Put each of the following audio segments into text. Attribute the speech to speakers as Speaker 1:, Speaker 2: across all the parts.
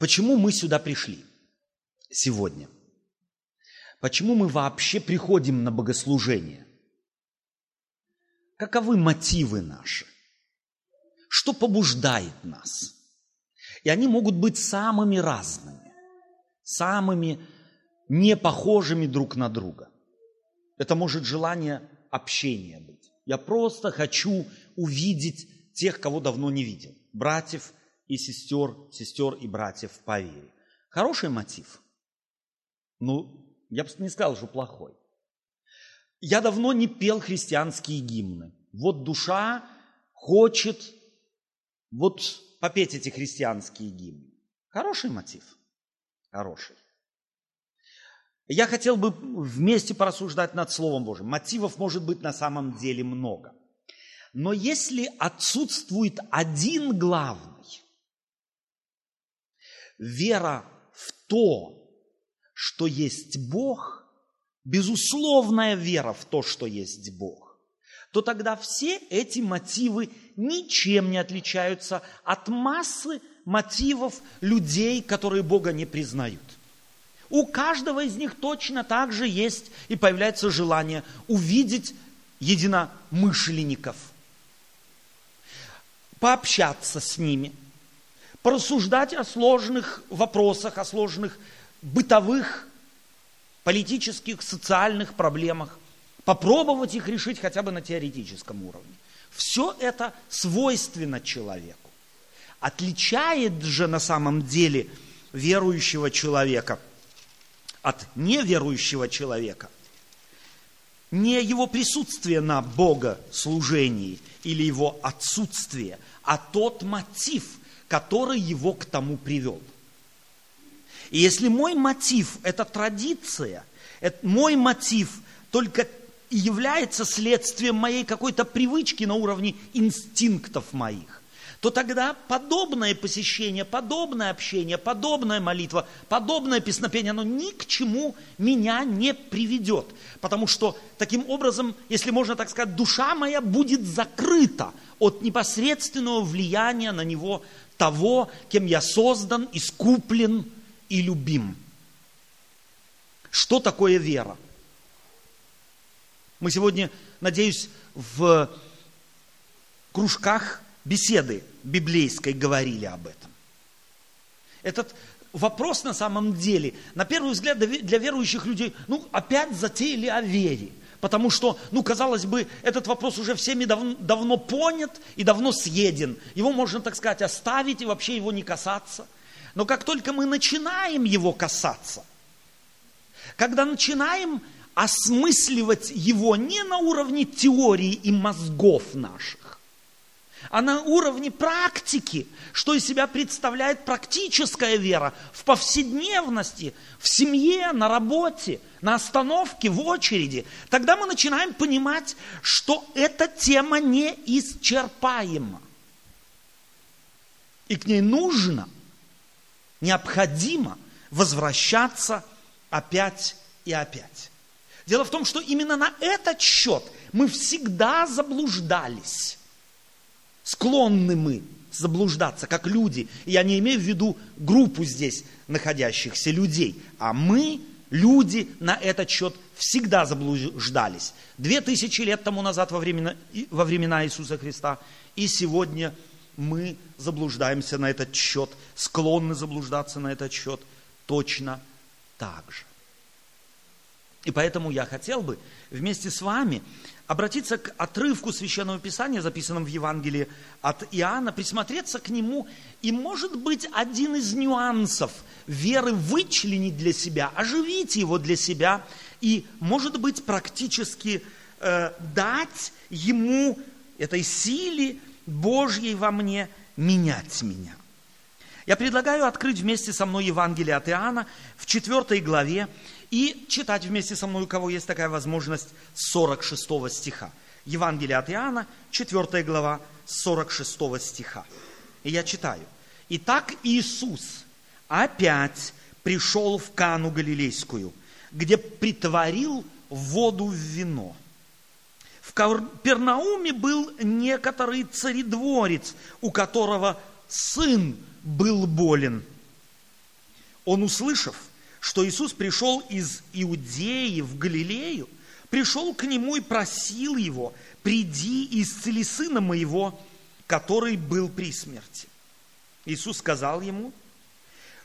Speaker 1: Почему мы сюда пришли сегодня? Почему мы вообще приходим на богослужение? Каковы мотивы наши? Что побуждает нас? И они могут быть самыми разными, самыми не похожими друг на друга. Это может желание общения быть. Я просто хочу увидеть тех, кого давно не видел. Братьев и сестер, сестер и братьев по вере. Хороший мотив. Ну, я бы не сказал, что плохой. Я давно не пел христианские гимны. Вот душа хочет вот попеть эти христианские гимны. Хороший мотив. Хороший. Я хотел бы вместе порассуждать над Словом Божьим. Мотивов может быть на самом деле много. Но если отсутствует один главный, вера в то, что есть Бог, безусловная вера в то, что есть Бог, то тогда все эти мотивы ничем не отличаются от массы мотивов людей, которые Бога не признают. У каждого из них точно так же есть и появляется желание увидеть единомышленников, пообщаться с ними, порассуждать о сложных вопросах, о сложных бытовых, политических, социальных проблемах, попробовать их решить хотя бы на теоретическом уровне. Все это свойственно человеку. Отличает же на самом деле верующего человека – от неверующего человека не его присутствие на богослужении или его отсутствие, а тот мотив, который его к тому привел. И если мой мотив – это традиция, это мой мотив только является следствием моей какой-то привычки на уровне инстинктов моих, то тогда подобное посещение, подобное общение, подобная молитва, подобное песнопение, оно ни к чему меня не приведет. Потому что таким образом, если можно так сказать, душа моя будет закрыта от непосредственного влияния на него того, кем я создан, искуплен и любим. Что такое вера? Мы сегодня, надеюсь, в кружках беседы библейской говорили об этом. Этот вопрос на самом деле, на первый взгляд, для верующих людей, ну, опять затеяли о вере. Потому что, ну, казалось бы, этот вопрос уже всеми дав, давно понят и давно съеден. Его можно, так сказать, оставить и вообще его не касаться. Но как только мы начинаем его касаться, когда начинаем осмысливать его не на уровне теории и мозгов наших, а на уровне практики, что из себя представляет практическая вера в повседневности, в семье, на работе, на остановке, в очереди, тогда мы начинаем понимать, что эта тема неисчерпаема. И к ней нужно, необходимо возвращаться опять и опять. Дело в том, что именно на этот счет мы всегда заблуждались склонны мы заблуждаться, как люди. Я не имею в виду группу здесь находящихся людей, а мы, люди, на этот счет всегда заблуждались. Две тысячи лет тому назад во времена, во времена Иисуса Христа и сегодня мы заблуждаемся на этот счет, склонны заблуждаться на этот счет точно так же. И поэтому я хотел бы вместе с вами обратиться к отрывку Священного Писания, записанному в Евангелии от Иоанна, присмотреться к нему и, может быть, один из нюансов веры вычленить для себя, оживить его для себя и, может быть, практически э, дать ему этой силе Божьей во мне менять меня. Я предлагаю открыть вместе со мной Евангелие от Иоанна в 4 главе и читать вместе со мной, у кого есть такая возможность, 46 стиха. Евангелие от Иоанна, 4 глава, 46 стиха. И я читаю. Итак, Иисус опять пришел в Кану Галилейскую, где притворил воду в вино. В Пернауме был некоторый царедворец, у которого сын был болен. он, услышав, что Иисус пришел из Иудеи в Галилею, пришел к нему и просил его, приди и исцели сына моего, который был при смерти. Иисус сказал ему,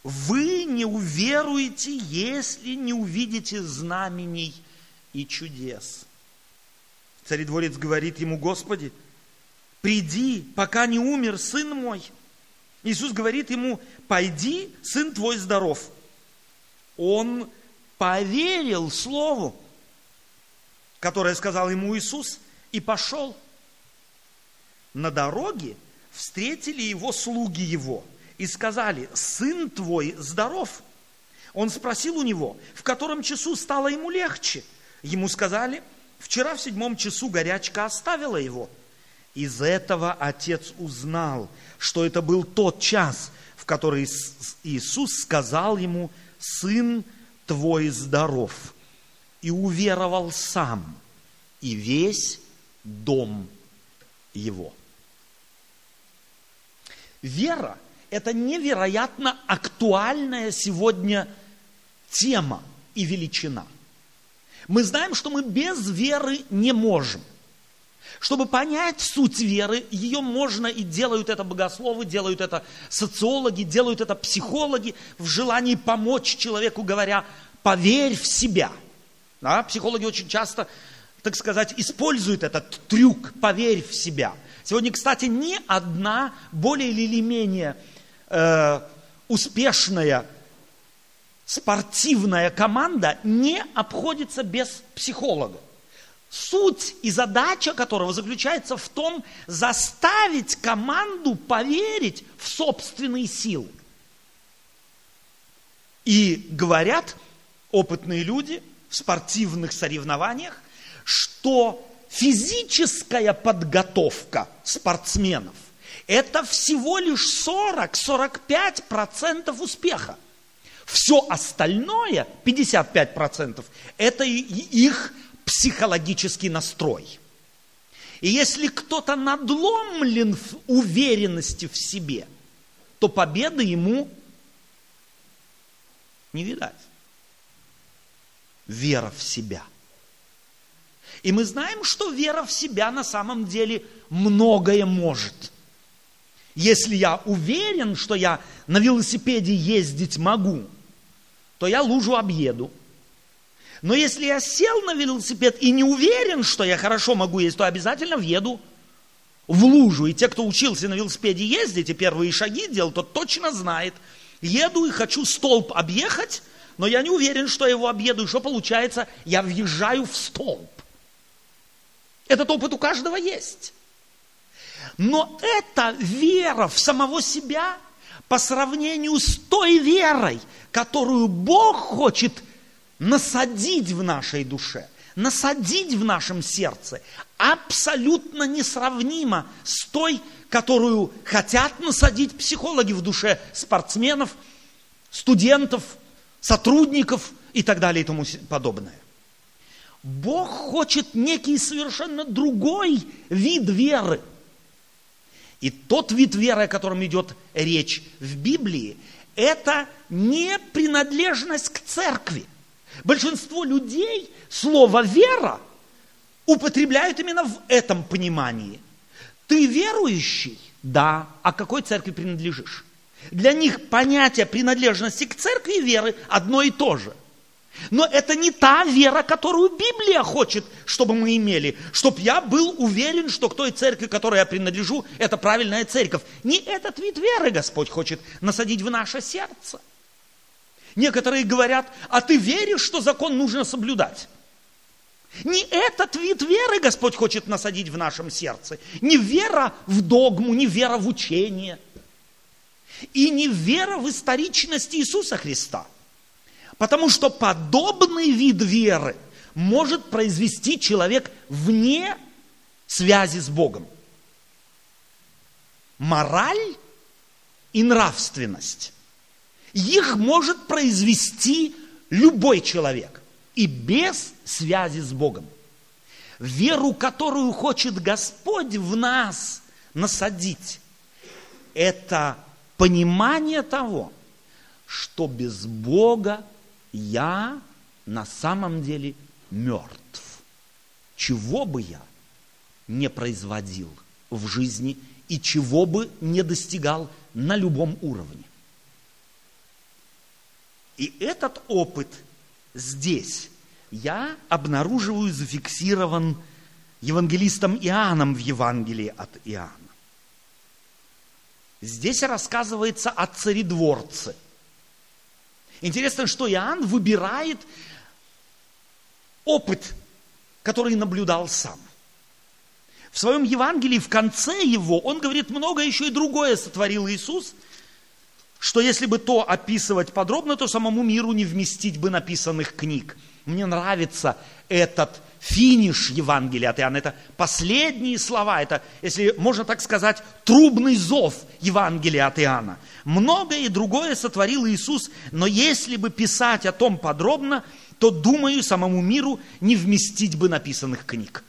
Speaker 1: вы не уверуете, если не увидите знамений и чудес. Царедворец говорит ему, Господи, приди, пока не умер сын мой. Иисус говорит ему, пойди, сын твой здоров. Он поверил Слову, которое сказал ему Иисус, и пошел. На дороге встретили его слуги его и сказали, сын твой здоров. Он спросил у него, в котором часу стало ему легче. Ему сказали, вчера в седьмом часу горячка оставила его. Из этого отец узнал, что это был тот час, в который Иисус сказал ему, сын твой здоров. И уверовал сам, и весь дом его. Вера – это невероятно актуальная сегодня тема и величина. Мы знаем, что мы без веры не можем. Чтобы понять суть веры, ее можно и делают это богословы, делают это социологи, делают это психологи в желании помочь человеку, говоря, поверь в себя. Да, психологи очень часто, так сказать, используют этот трюк, поверь в себя – Сегодня, кстати, ни одна более или менее э, успешная спортивная команда не обходится без психолога. Суть и задача которого заключается в том, заставить команду поверить в собственные силы. И говорят опытные люди в спортивных соревнованиях, что физическая подготовка спортсменов – это всего лишь 40-45% успеха. Все остальное, 55%, это их психологический настрой. И если кто-то надломлен в уверенности в себе, то победы ему не видать. Вера в себя – и мы знаем, что вера в себя на самом деле многое может. Если я уверен, что я на велосипеде ездить могу, то я лужу объеду. Но если я сел на велосипед и не уверен, что я хорошо могу ездить, то обязательно въеду в лужу. И те, кто учился на велосипеде ездить и первые шаги делал, тот точно знает. Еду и хочу столб объехать, но я не уверен, что я его объеду. И что получается? Я въезжаю в столб. Этот опыт у каждого есть. Но это вера в самого себя по сравнению с той верой, которую Бог хочет насадить в нашей душе, насадить в нашем сердце, абсолютно несравнима с той, которую хотят насадить психологи в душе спортсменов, студентов, сотрудников и так далее и тому подобное. Бог хочет некий совершенно другой вид веры. И тот вид веры, о котором идет речь в Библии, это не принадлежность к церкви. Большинство людей слово «вера» употребляют именно в этом понимании. Ты верующий? Да. А какой церкви принадлежишь? Для них понятие принадлежности к церкви и веры одно и то же – но это не та вера, которую Библия хочет, чтобы мы имели. Чтоб я был уверен, что к той церкви, которой я принадлежу, это правильная церковь. Не этот вид веры Господь хочет насадить в наше сердце. Некоторые говорят, а ты веришь, что закон нужно соблюдать? Не этот вид веры Господь хочет насадить в нашем сердце. Не вера в догму, не вера в учение. И не вера в историчность Иисуса Христа – Потому что подобный вид веры может произвести человек вне связи с Богом. Мораль и нравственность. Их может произвести любой человек и без связи с Богом. Веру, которую хочет Господь в нас насадить, это понимание того, что без Бога я на самом деле мертв. Чего бы я не производил в жизни и чего бы не достигал на любом уровне. И этот опыт здесь я обнаруживаю зафиксирован евангелистом Иоанном в Евангелии от Иоанна. Здесь рассказывается о царедворце. Интересно, что Иоанн выбирает опыт, который наблюдал сам. В своем Евангелии, в конце его, он говорит, много еще и другое сотворил Иисус, что если бы то описывать подробно, то самому миру не вместить бы написанных книг. Мне нравится этот финиш Евангелия от Иоанна. Это последние слова, это, если можно так сказать, трубный зов Евангелия от Иоанна. Многое и другое сотворил Иисус, но если бы писать о том подробно, то, думаю, самому миру не вместить бы написанных книг.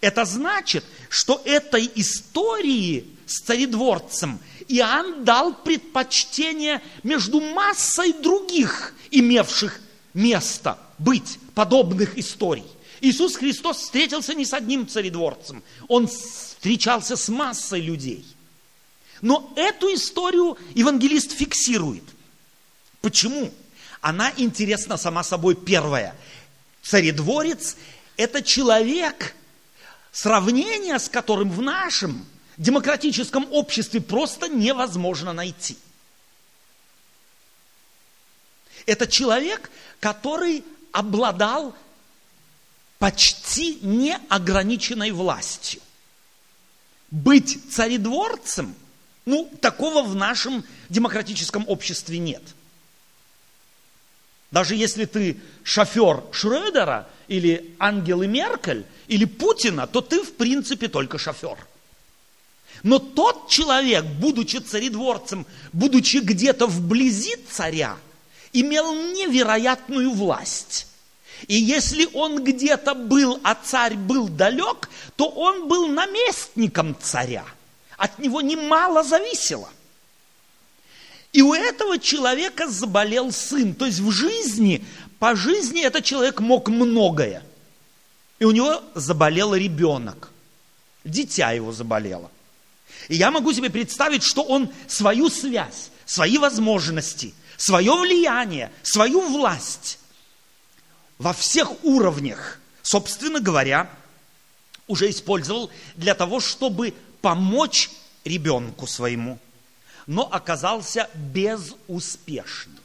Speaker 1: Это значит, что этой истории с царедворцем Иоанн дал предпочтение между массой других, имевших место быть подобных историй. Иисус Христос встретился не с одним царедворцем, Он встречался с массой людей. Но эту историю евангелист фиксирует. Почему? Она интересна сама собой первая. Царедворец – это человек, сравнение с которым в нашем демократическом обществе просто невозможно найти. Это человек, который обладал почти неограниченной властью. Быть царедворцем, ну, такого в нашем демократическом обществе нет. Даже если ты шофер Шрёдера или Ангелы Меркель или Путина, то ты в принципе только шофер. Но тот человек, будучи царедворцем, будучи где-то вблизи царя, имел невероятную власть. И если он где-то был, а царь был далек, то он был наместником царя. От него немало зависело. И у этого человека заболел сын. То есть в жизни, по жизни этот человек мог многое. И у него заболел ребенок. Дитя его заболело. И я могу себе представить, что он свою связь, свои возможности, свое влияние, свою власть во всех уровнях, собственно говоря, уже использовал для того, чтобы помочь ребенку своему, но оказался безуспешным.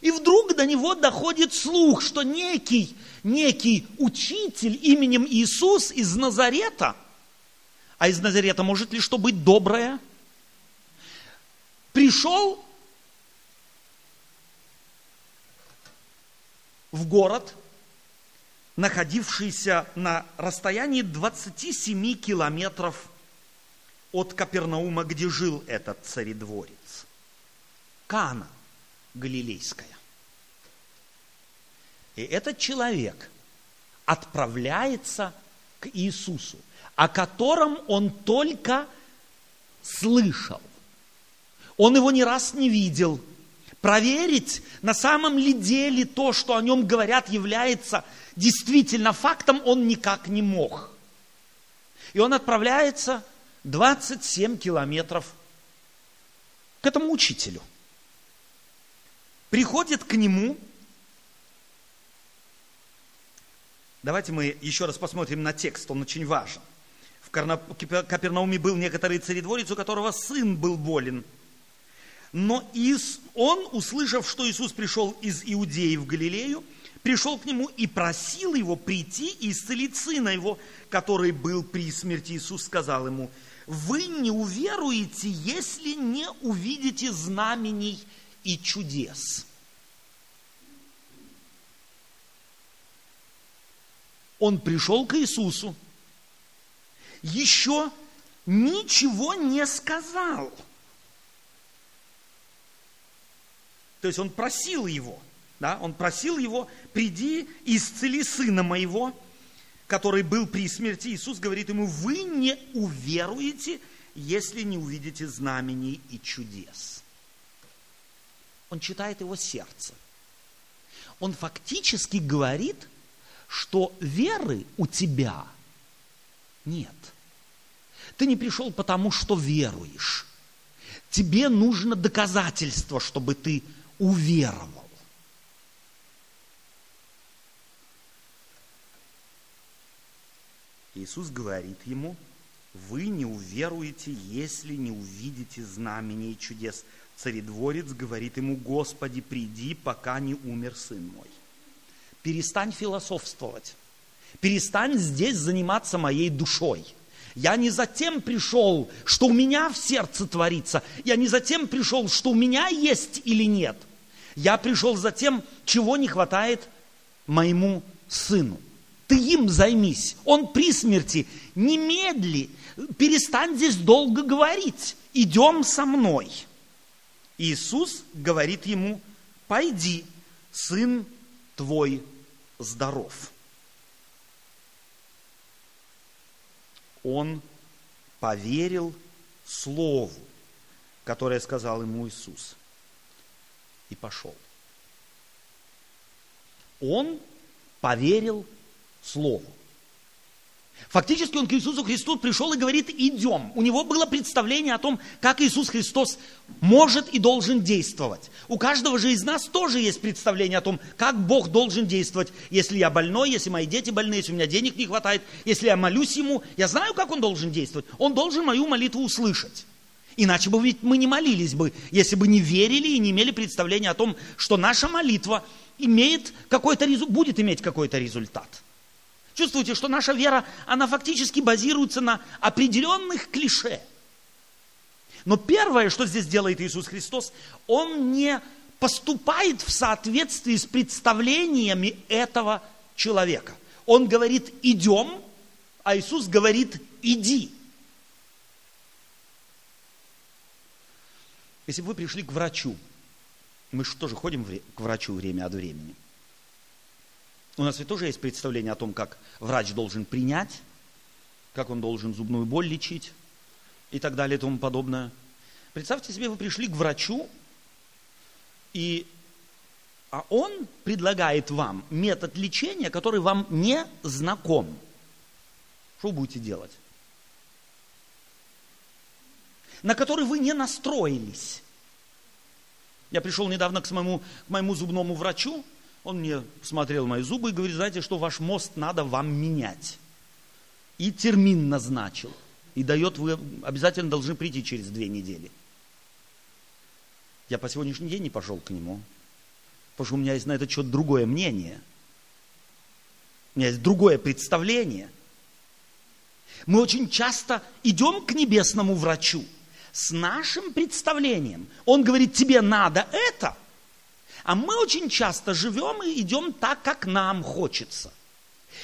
Speaker 1: И вдруг до него доходит слух, что некий, некий учитель именем Иисус из Назарета, а из Назарета может ли что быть доброе, пришел в город, находившийся на расстоянии 27 километров от Капернаума, где жил этот царедворец. Кана Галилейская. И этот человек отправляется к Иисусу, о котором он только слышал. Он его ни раз не видел – проверить, на самом ли деле то, что о нем говорят, является действительно фактом, он никак не мог. И он отправляется 27 километров к этому учителю. Приходит к нему. Давайте мы еще раз посмотрим на текст, он очень важен. Капернауме был некоторый царедворец, у которого сын был болен – но Ис, он, услышав, что Иисус пришел из Иудеи в Галилею, пришел к нему и просил его прийти и исцелить сына его, который был при смерти. Иисус сказал ему, вы не уверуете, если не увидите знамений и чудес. Он пришел к Иисусу, еще ничего не сказал – То есть он просил его, да, он просил его, приди исцели сына моего, который был при смерти. Иисус говорит ему, вы не уверуете, если не увидите знамений и чудес. Он читает его сердце. Он фактически говорит, что веры у тебя нет. Ты не пришел потому, что веруешь. Тебе нужно доказательство, чтобы ты уверовал. Иисус говорит ему, вы не уверуете, если не увидите знамений и чудес. Царедворец говорит ему, Господи, приди, пока не умер сын мой. Перестань философствовать. Перестань здесь заниматься моей душой. Я не затем пришел, что у меня в сердце творится. Я не затем пришел, что у меня есть или нет. Я пришел за тем, чего не хватает моему сыну. Ты им займись. Он при смерти. Немедли. Перестань здесь долго говорить. Идем со мной. Иисус говорит ему, пойди, сын твой здоров. Он поверил слову, которое сказал ему Иисус, и пошел. Он поверил Слову. Фактически он к Иисусу Христу пришел и говорит, идем. У него было представление о том, как Иисус Христос может и должен действовать. У каждого же из нас тоже есть представление о том, как Бог должен действовать. Если я больной, если мои дети больны, если у меня денег не хватает, если я молюсь Ему, я знаю, как Он должен действовать. Он должен мою молитву услышать. Иначе бы ведь мы не молились бы, если бы не верили и не имели представления о том, что наша молитва имеет какой-то, будет иметь какой-то результат. Чувствуете, что наша вера, она фактически базируется на определенных клише. Но первое, что здесь делает Иисус Христос, Он не поступает в соответствии с представлениями этого человека. Он говорит, идем, а Иисус говорит, иди. Если бы вы пришли к врачу, мы же тоже ходим к врачу время от времени. У нас ведь тоже есть представление о том, как врач должен принять, как он должен зубную боль лечить и так далее и тому подобное. Представьте себе, вы пришли к врачу, и, а он предлагает вам метод лечения, который вам не знаком. Что вы будете делать? На который вы не настроились. Я пришел недавно к моему, к моему зубному врачу, он мне смотрел мои зубы и говорит, знаете, что ваш мост надо вам менять. И термин назначил. И дает, вы обязательно должны прийти через две недели. Я по сегодняшний день не пошел к нему. Потому что у меня есть на этот счет другое мнение. У меня есть другое представление. Мы очень часто идем к небесному врачу с нашим представлением. Он говорит, тебе надо это – а мы очень часто живем и идем так, как нам хочется.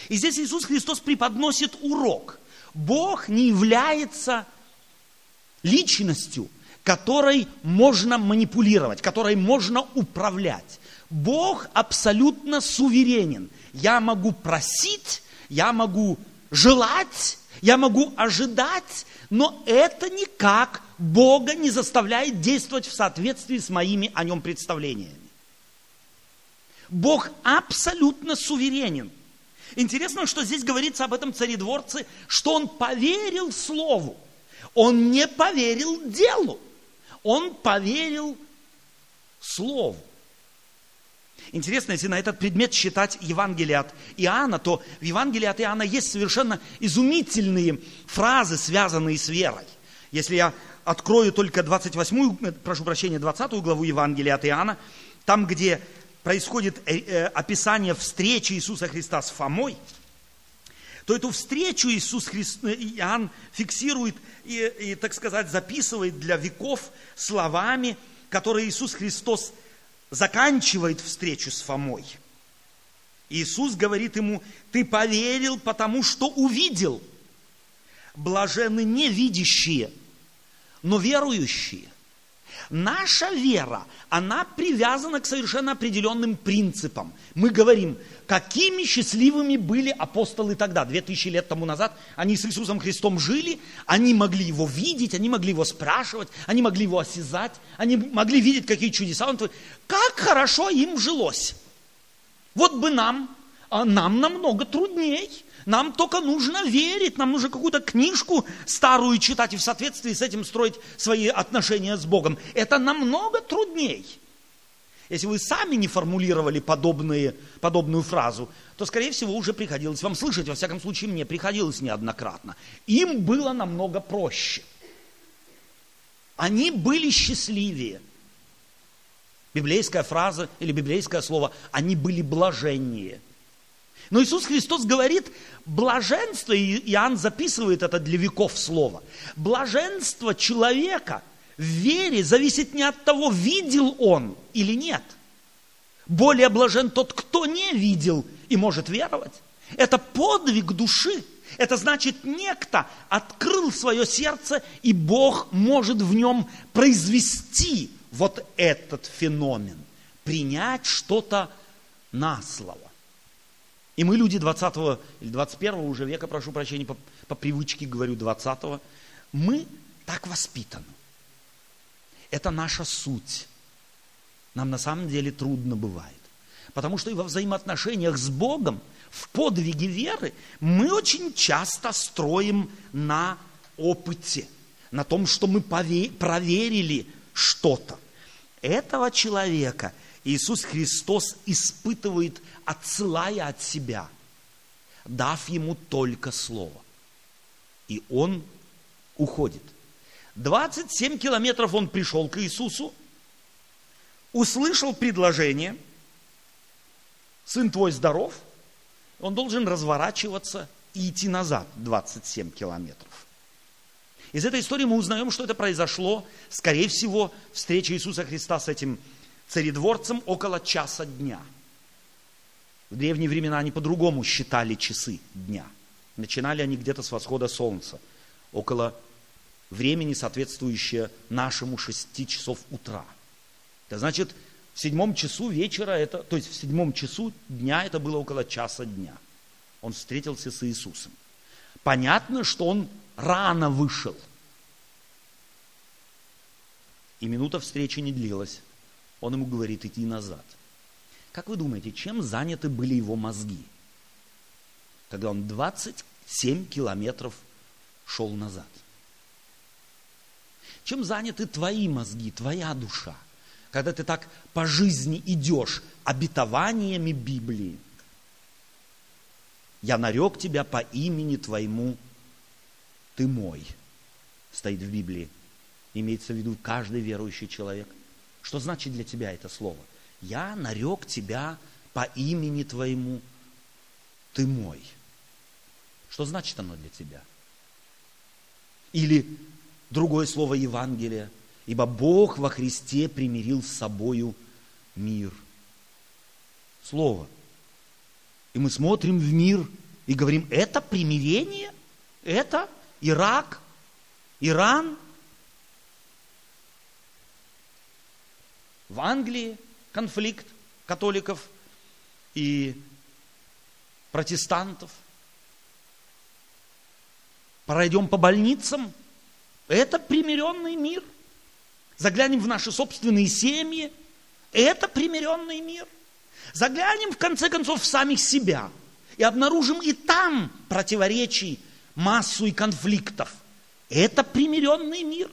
Speaker 1: И здесь Иисус Христос преподносит урок. Бог не является личностью, которой можно манипулировать, которой можно управлять. Бог абсолютно суверенен. Я могу просить, я могу желать, я могу ожидать, но это никак Бога не заставляет действовать в соответствии с моими о нем представлениями. Бог абсолютно суверенен. Интересно, что здесь говорится об этом царедворце, что он поверил слову. Он не поверил делу. Он поверил слову. Интересно, если на этот предмет считать Евангелие от Иоанна, то в Евангелии от Иоанна есть совершенно изумительные фразы, связанные с верой. Если я открою только 28, прошу прощения, 20 главу Евангелия от Иоанна, там, где происходит э, э, описание встречи Иисуса Христа с Фомой, то эту встречу Иисус Христос, Иоанн фиксирует и, и, так сказать, записывает для веков словами, которые Иисус Христос заканчивает встречу с Фомой. Иисус говорит ему, ты поверил, потому что увидел. Блажены не видящие, но верующие. Наша вера, она привязана к совершенно определенным принципам. Мы говорим, какими счастливыми были апостолы тогда, две тысячи лет тому назад. Они с Иисусом Христом жили, они могли его видеть, они могли его спрашивать, они могли его осязать, они могли видеть, какие чудеса он творит. Как хорошо им жилось. Вот бы нам, а нам намного трудней. Нам только нужно верить, нам нужно какую-то книжку старую читать и в соответствии с этим строить свои отношения с Богом. Это намного трудней. Если вы сами не формулировали подобные, подобную фразу, то, скорее всего, уже приходилось вам слышать. Во всяком случае, мне приходилось неоднократно. Им было намного проще. Они были счастливее. Библейская фраза или библейское слово, они были блаженнее – но Иисус Христос говорит, блаженство, и Иоанн записывает это для веков слово, блаженство человека в вере зависит не от того, видел он или нет. Более блажен тот, кто не видел и может веровать. Это подвиг души. Это значит, некто открыл свое сердце, и Бог может в нем произвести вот этот феномен, принять что-то на слово. И мы, люди 20 или 21 уже века, прошу прощения, по, по привычке говорю 20 мы так воспитаны. Это наша суть. Нам на самом деле трудно бывает. Потому что и во взаимоотношениях с Богом, в подвиге веры, мы очень часто строим на опыте, на том, что мы проверили что-то. Этого человека Иисус Христос испытывает отсылая от себя, дав ему только слово. И он уходит. 27 километров он пришел к Иисусу, услышал предложение, сын твой здоров, он должен разворачиваться и идти назад 27 километров. Из этой истории мы узнаем, что это произошло, скорее всего, встреча Иисуса Христа с этим царедворцем около часа дня – в древние времена они по-другому считали часы дня. Начинали они где-то с восхода солнца, около времени, соответствующее нашему 6 часов утра. Это значит, в седьмом часу вечера, это, то есть в седьмом часу дня это было около часа дня. Он встретился с Иисусом. Понятно, что он рано вышел. И минута встречи не длилась. Он ему говорит идти назад – как вы думаете, чем заняты были его мозги, когда он 27 километров шел назад? Чем заняты твои мозги, твоя душа, когда ты так по жизни идешь обетованиями Библии? Я нарек тебя по имени твоему, ты мой, стоит в Библии. Имеется в виду каждый верующий человек. Что значит для тебя это слово? я нарек тебя по имени твоему, ты мой. Что значит оно для тебя? Или другое слово Евангелия, ибо Бог во Христе примирил с собою мир. Слово. И мы смотрим в мир и говорим, это примирение, это Ирак, Иран, в Англии – конфликт католиков и протестантов. Пройдем по больницам. Это примиренный мир. Заглянем в наши собственные семьи. Это примиренный мир. Заглянем, в конце концов, в самих себя. И обнаружим и там противоречий, массу и конфликтов. Это примиренный мир.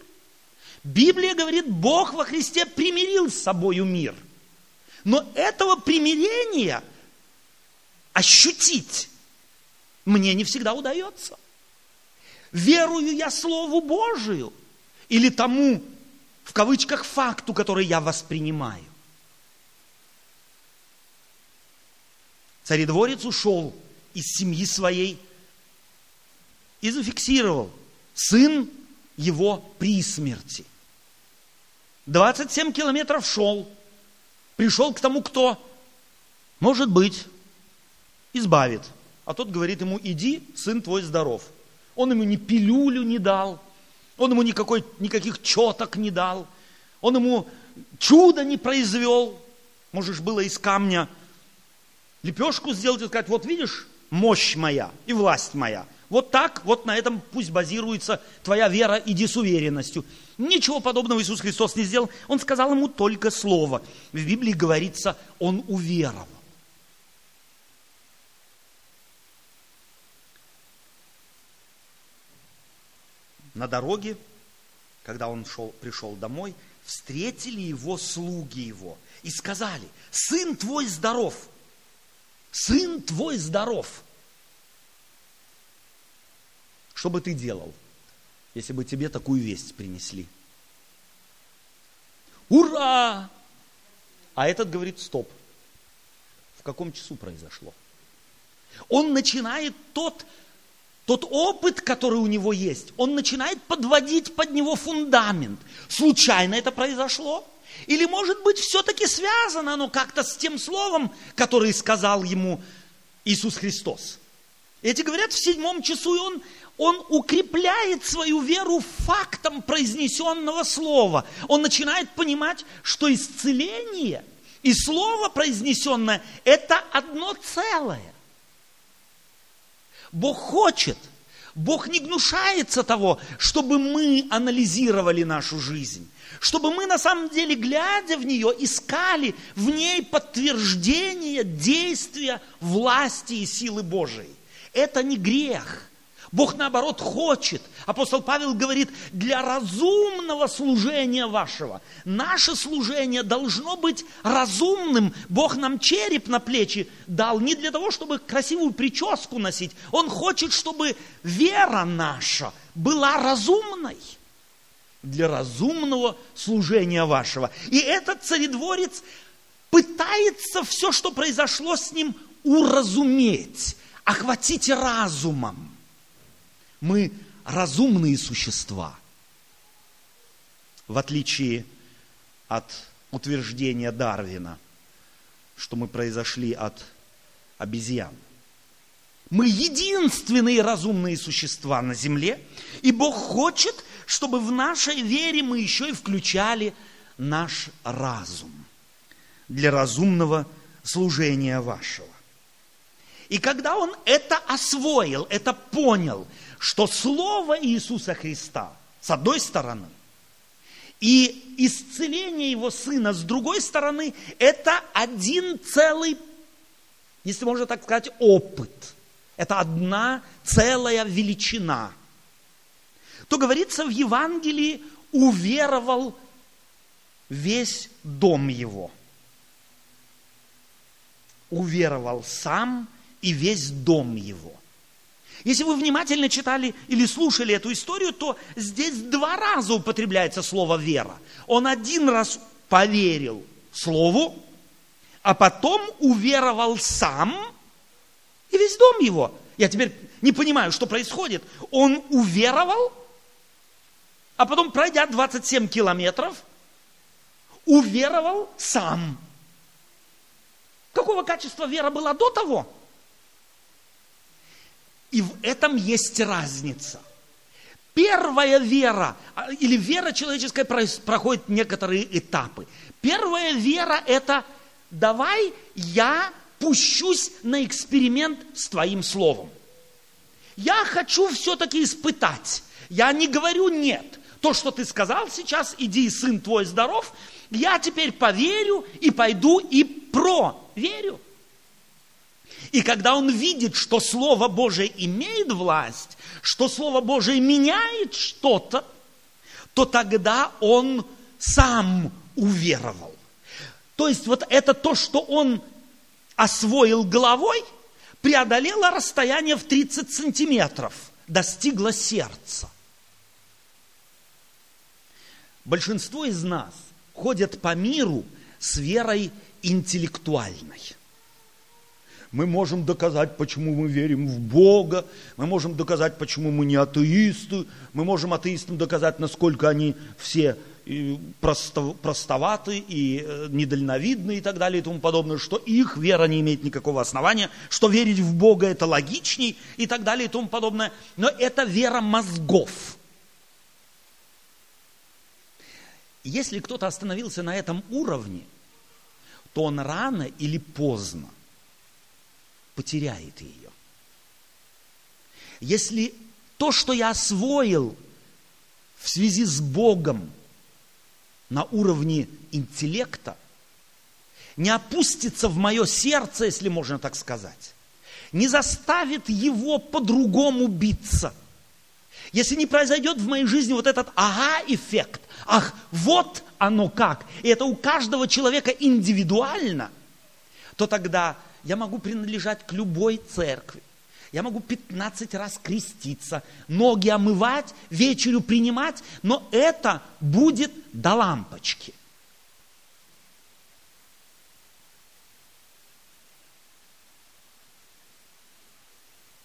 Speaker 1: Библия говорит, Бог во Христе примирил с собою мир – но этого примирения ощутить мне не всегда удается. Верую я Слову Божию или тому, в кавычках, факту, который я воспринимаю. Царедворец ушел из семьи своей и зафиксировал, сын его при смерти. 27 километров шел, пришел к тому, кто, может быть, избавит. А тот говорит ему, иди, сын твой здоров. Он ему ни пилюлю не дал, он ему никакой, никаких четок не дал. Он ему чудо не произвел. Можешь было из камня лепешку сделать и сказать, вот видишь, мощь моя и власть моя. Вот так, вот на этом пусть базируется твоя вера, иди с уверенностью. Ничего подобного Иисус Христос не сделал. Он сказал ему только слово. В Библии говорится, он уверовал. На дороге, когда он шел, пришел домой, встретили его слуги его и сказали, сын твой здоров, сын твой здоров. Что бы ты делал, если бы тебе такую весть принесли? Ура! А этот говорит, стоп. В каком часу произошло? Он начинает тот, тот опыт, который у него есть, он начинает подводить под него фундамент. Случайно это произошло? Или, может быть, все-таки связано оно как-то с тем словом, которое сказал ему Иисус Христос? Эти говорят в седьмом часу, и он, он укрепляет свою веру фактом произнесенного слова. Он начинает понимать, что исцеление и слово произнесенное – это одно целое. Бог хочет, Бог не гнушается того, чтобы мы анализировали нашу жизнь, чтобы мы на самом деле, глядя в нее, искали в ней подтверждение действия власти и силы Божией. Это не грех – Бог, наоборот, хочет. Апостол Павел говорит, для разумного служения вашего. Наше служение должно быть разумным. Бог нам череп на плечи дал не для того, чтобы красивую прическу носить. Он хочет, чтобы вера наша была разумной. Для разумного служения вашего. И этот царедворец пытается все, что произошло с ним, уразуметь, охватить разумом. Мы разумные существа, в отличие от утверждения Дарвина, что мы произошли от обезьян. Мы единственные разумные существа на земле, и Бог хочет, чтобы в нашей вере мы еще и включали наш разум для разумного служения вашего. И когда он это освоил, это понял, что Слово Иисуса Христа, с одной стороны, и исцеление Его Сына, с другой стороны, это один целый, если можно так сказать, опыт. Это одна целая величина. То говорится в Евангелии, уверовал весь дом его. Уверовал сам и весь дом его. Если вы внимательно читали или слушали эту историю, то здесь два раза употребляется слово вера. Он один раз поверил слову, а потом уверовал сам и весь дом его. Я теперь не понимаю, что происходит. Он уверовал, а потом, пройдя 27 километров, уверовал сам. Какого качества вера была до того? И в этом есть разница. Первая вера, а, или вера человеческая проходит некоторые этапы. Первая вера – это давай я пущусь на эксперимент с твоим словом. Я хочу все-таки испытать. Я не говорю нет. То, что ты сказал сейчас, иди, сын твой здоров, я теперь поверю и пойду и проверю. И когда он видит, что Слово Божие имеет власть, что Слово Божие меняет что-то, то тогда он сам уверовал. То есть вот это то, что он освоил головой, преодолело расстояние в 30 сантиметров, достигло сердца. Большинство из нас ходят по миру с верой интеллектуальной – мы можем доказать, почему мы верим в Бога, мы можем доказать, почему мы не атеисты, мы можем атеистам доказать, насколько они все просто, простоваты и э, недальновидны и так далее и тому подобное, что их вера не имеет никакого основания, что верить в Бога это логичней и так далее и тому подобное. Но это вера мозгов. Если кто-то остановился на этом уровне, то он рано или поздно потеряет ее. Если то, что я освоил в связи с Богом на уровне интеллекта, не опустится в мое сердце, если можно так сказать, не заставит его по-другому биться. Если не произойдет в моей жизни вот этот ага-эффект, ах, вот оно как, и это у каждого человека индивидуально, то тогда я могу принадлежать к любой церкви. Я могу 15 раз креститься, ноги омывать, вечерю принимать, но это будет до лампочки.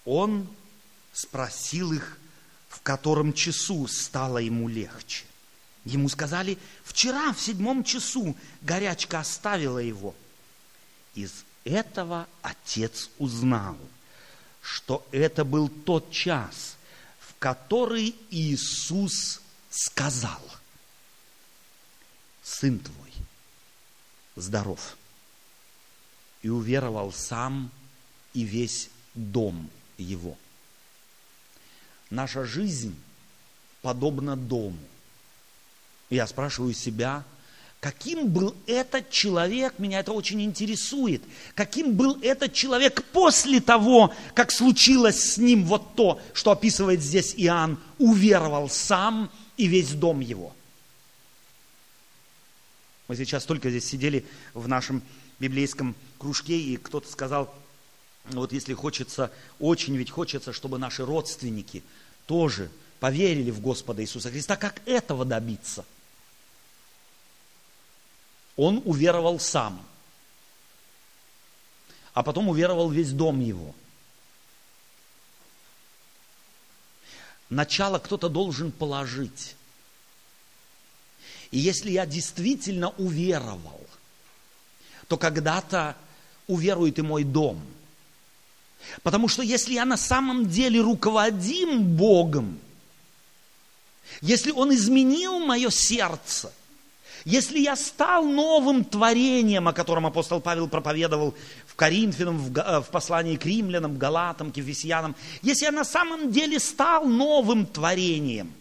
Speaker 1: Он спросил их, в котором часу стало ему легче. Ему сказали, вчера в седьмом часу горячка оставила его. Из этого отец узнал, что это был тот час, в который Иисус сказал, сын твой здоров. И уверовал сам и весь дом его. Наша жизнь подобна дому. Я спрашиваю себя, каким был этот человек, меня это очень интересует, каким был этот человек после того, как случилось с ним вот то, что описывает здесь Иоанн, уверовал сам и весь дом его. Мы сейчас только здесь сидели в нашем библейском кружке, и кто-то сказал, вот если хочется, очень ведь хочется, чтобы наши родственники тоже поверили в Господа Иисуса Христа, как этого добиться? Он уверовал сам, а потом уверовал весь дом его. Начало кто-то должен положить. И если я действительно уверовал, то когда-то уверует и мой дом – Потому что если я на самом деле руководим Богом, если Он изменил мое сердце, если я стал новым творением, о котором апостол Павел проповедовал в Коринфянам, в, послании к римлянам, галатам, к ефесянам, если я на самом деле стал новым творением,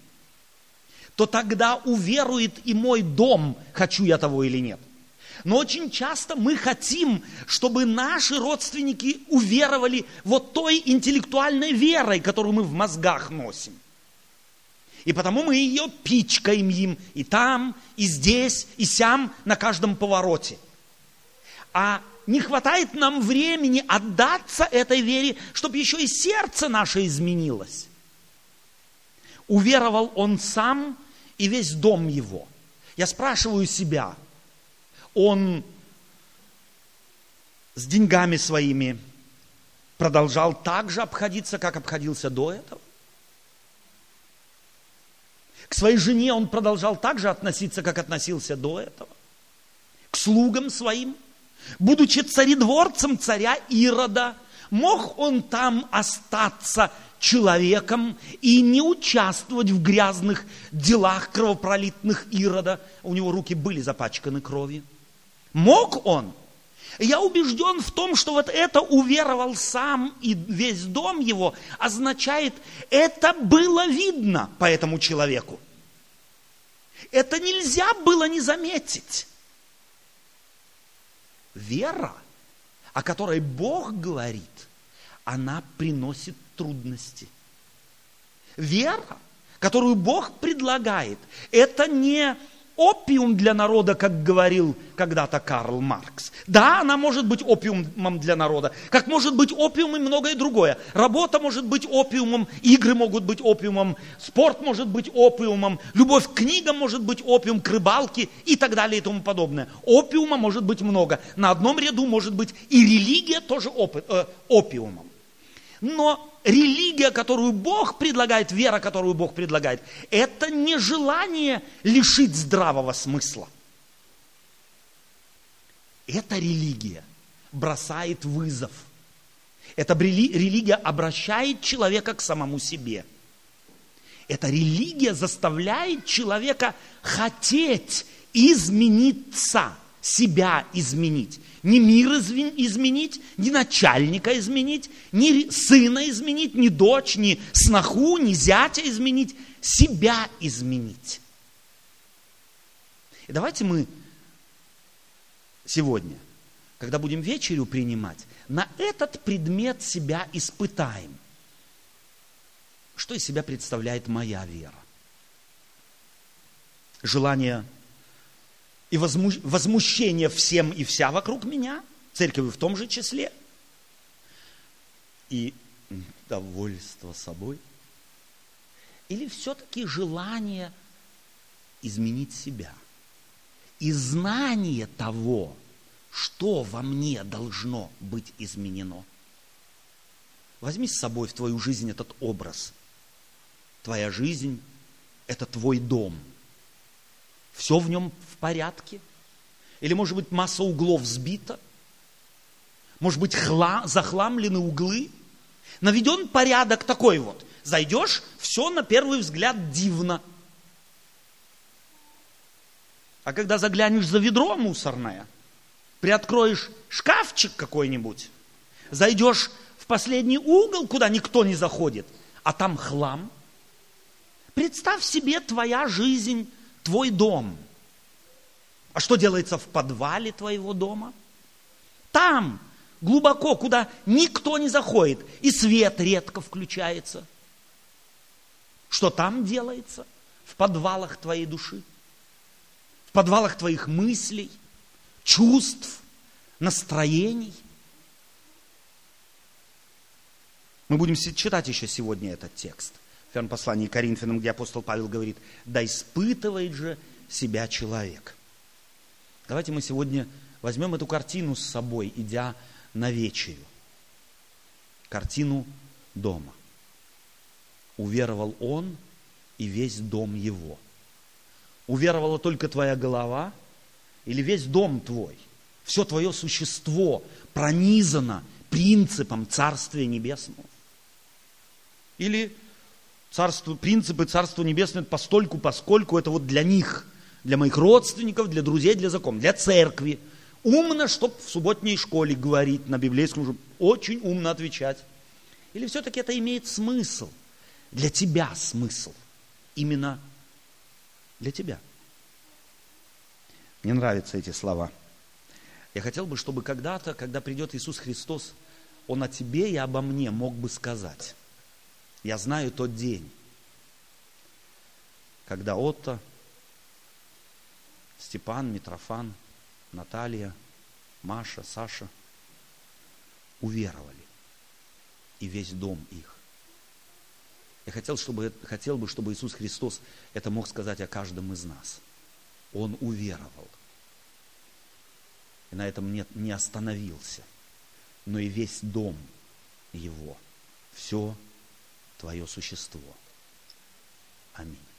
Speaker 1: то тогда уверует и мой дом, хочу я того или нет. Но очень часто мы хотим, чтобы наши родственники уверовали вот той интеллектуальной верой, которую мы в мозгах носим. И потому мы ее пичкаем им и там, и здесь, и сям, на каждом повороте. А не хватает нам времени отдаться этой вере, чтобы еще и сердце наше изменилось. Уверовал он сам и весь дом его. Я спрашиваю себя – он с деньгами своими продолжал так же обходиться, как обходился до этого. К своей жене он продолжал так же относиться, как относился до этого. К слугам своим. Будучи царедворцем царя Ирода, мог он там остаться человеком и не участвовать в грязных делах кровопролитных Ирода. У него руки были запачканы кровью. Мог он? Я убежден в том, что вот это уверовал сам и весь дом его, означает, это было видно по этому человеку. Это нельзя было не заметить. Вера, о которой Бог говорит, она приносит трудности. Вера, которую Бог предлагает, это не опиум для народа, как говорил когда-то Карл Маркс. Да, она может быть опиумом для народа, как может быть опиум и многое другое. Работа может быть опиумом, игры могут быть опиумом, спорт может быть опиумом, любовь к книгам может быть опиум, к рыбалке и так далее и тому подобное. Опиума может быть много. На одном ряду может быть и религия тоже опи, э, опиумом. Но религия, которую Бог предлагает, вера, которую Бог предлагает, это не желание лишить здравого смысла. Эта религия бросает вызов. Эта религия обращает человека к самому себе. эта религия заставляет человека хотеть измениться, себя изменить. Не мир изменить, не начальника изменить, не сына изменить, не дочь, не сноху, не зятя изменить, себя изменить. И давайте мы сегодня, когда будем вечерю принимать, на этот предмет себя испытаем. Что из себя представляет моя вера? Желание и возмущение всем и вся вокруг меня, церковь в том же числе, и довольство собой, или все-таки желание изменить себя – и знание того, что во мне должно быть изменено. Возьми с собой в твою жизнь этот образ. Твоя жизнь – это твой дом. Все в нем порядке? Или, может быть, масса углов сбита? Может быть, хла, захламлены углы? Наведен порядок такой вот. Зайдешь, все на первый взгляд дивно – а когда заглянешь за ведро мусорное, приоткроешь шкафчик какой-нибудь, зайдешь в последний угол, куда никто не заходит, а там хлам. Представь себе твоя жизнь, твой дом. А что делается в подвале твоего дома? Там, глубоко, куда никто не заходит, и свет редко включается. Что там делается в подвалах твоей души? в подвалах твоих мыслей, чувств, настроений. Мы будем читать еще сегодня этот текст. В первом послании к Коринфянам, где апостол Павел говорит, да испытывает же себя человек. Давайте мы сегодня возьмем эту картину с собой, идя на вечерю. Картину дома. Уверовал он и весь дом его – уверовала только твоя голова или весь дом твой, все твое существо пронизано принципом Царствия Небесного? Или царство, принципы Царства Небесного постольку, поскольку это вот для них, для моих родственников, для друзей, для знакомых, для церкви. Умно, чтобы в субботней школе говорить на библейском, чтобы очень умно отвечать. Или все-таки это имеет смысл? Для тебя смысл. Именно для тебя. Мне нравятся эти слова. Я хотел бы, чтобы когда-то, когда придет Иисус Христос, Он о тебе и обо мне мог бы сказать. Я знаю тот день, когда Отто, Степан, Митрофан, Наталья, Маша, Саша уверовали. И весь дом их. Я хотел, чтобы, хотел бы, чтобы Иисус Христос это мог сказать о каждом из нас. Он уверовал. И на этом нет, не остановился. Но и весь дом его, все твое существо. Аминь.